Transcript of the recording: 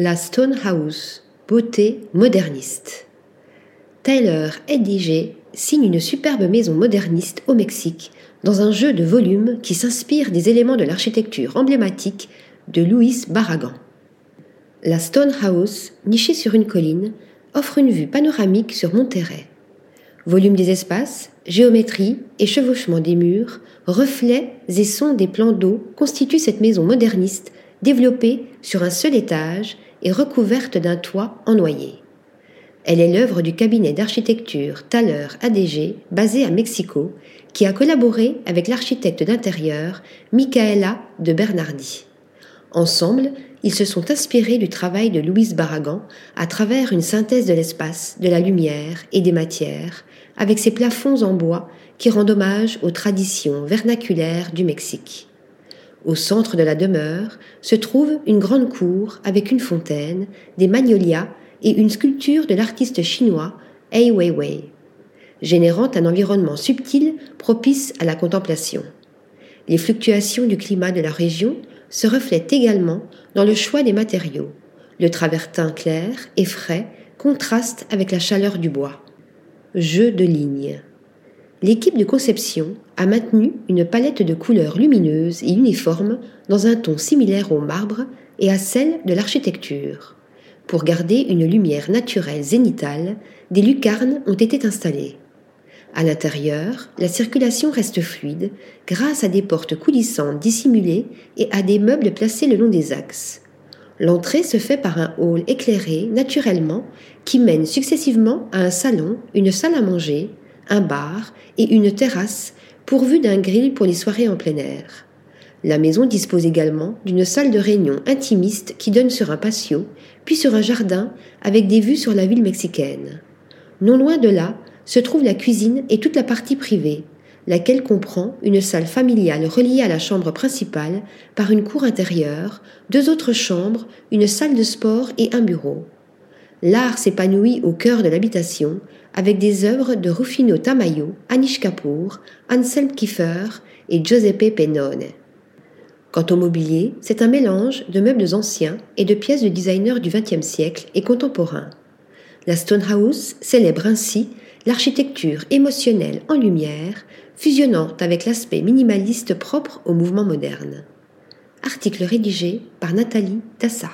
La Stone House, beauté moderniste. Tyler Edige signe une superbe maison moderniste au Mexique dans un jeu de volume qui s'inspire des éléments de l'architecture emblématique de Louis Barragan. La Stone House, nichée sur une colline, offre une vue panoramique sur Monterrey. Volume des espaces, géométrie et chevauchement des murs, reflets et sons des plans d'eau constituent cette maison moderniste développée sur un seul étage et recouverte d'un toit en noyer. Elle est l'œuvre du cabinet d'architecture Thaler ADG basé à Mexico qui a collaboré avec l'architecte d'intérieur Micaela de Bernardi. Ensemble, ils se sont inspirés du travail de Louise Barragan à travers une synthèse de l'espace, de la lumière et des matières, avec ses plafonds en bois qui rendent hommage aux traditions vernaculaires du Mexique. Au centre de la demeure se trouve une grande cour avec une fontaine, des magnolias et une sculpture de l'artiste chinois Ai Weiwei, générant un environnement subtil propice à la contemplation. Les fluctuations du climat de la région se reflètent également dans le choix des matériaux. Le travertin clair et frais contraste avec la chaleur du bois. Jeu de lignes. L'équipe de conception a maintenu une palette de couleurs lumineuses et uniformes dans un ton similaire au marbre et à celle de l'architecture. Pour garder une lumière naturelle zénitale, des lucarnes ont été installées. À l'intérieur, la circulation reste fluide grâce à des portes coulissantes dissimulées et à des meubles placés le long des axes. L'entrée se fait par un hall éclairé naturellement qui mène successivement à un salon, une salle à manger, un bar et une terrasse pourvue d'un grill pour les soirées en plein air. La maison dispose également d'une salle de réunion intimiste qui donne sur un patio, puis sur un jardin avec des vues sur la ville mexicaine. Non loin de là se trouve la cuisine et toute la partie privée, laquelle comprend une salle familiale reliée à la chambre principale par une cour intérieure, deux autres chambres, une salle de sport et un bureau. L'art s'épanouit au cœur de l'habitation avec des œuvres de Rufino Tamayo, Anish Kapoor, Anselm Kiefer et Giuseppe Pennone. Quant au mobilier, c'est un mélange de meubles anciens et de pièces de designers du XXe siècle et contemporains. La Stonehouse célèbre ainsi l'architecture émotionnelle en lumière, fusionnant avec l'aspect minimaliste propre au mouvement moderne. Article rédigé par Nathalie Dassa.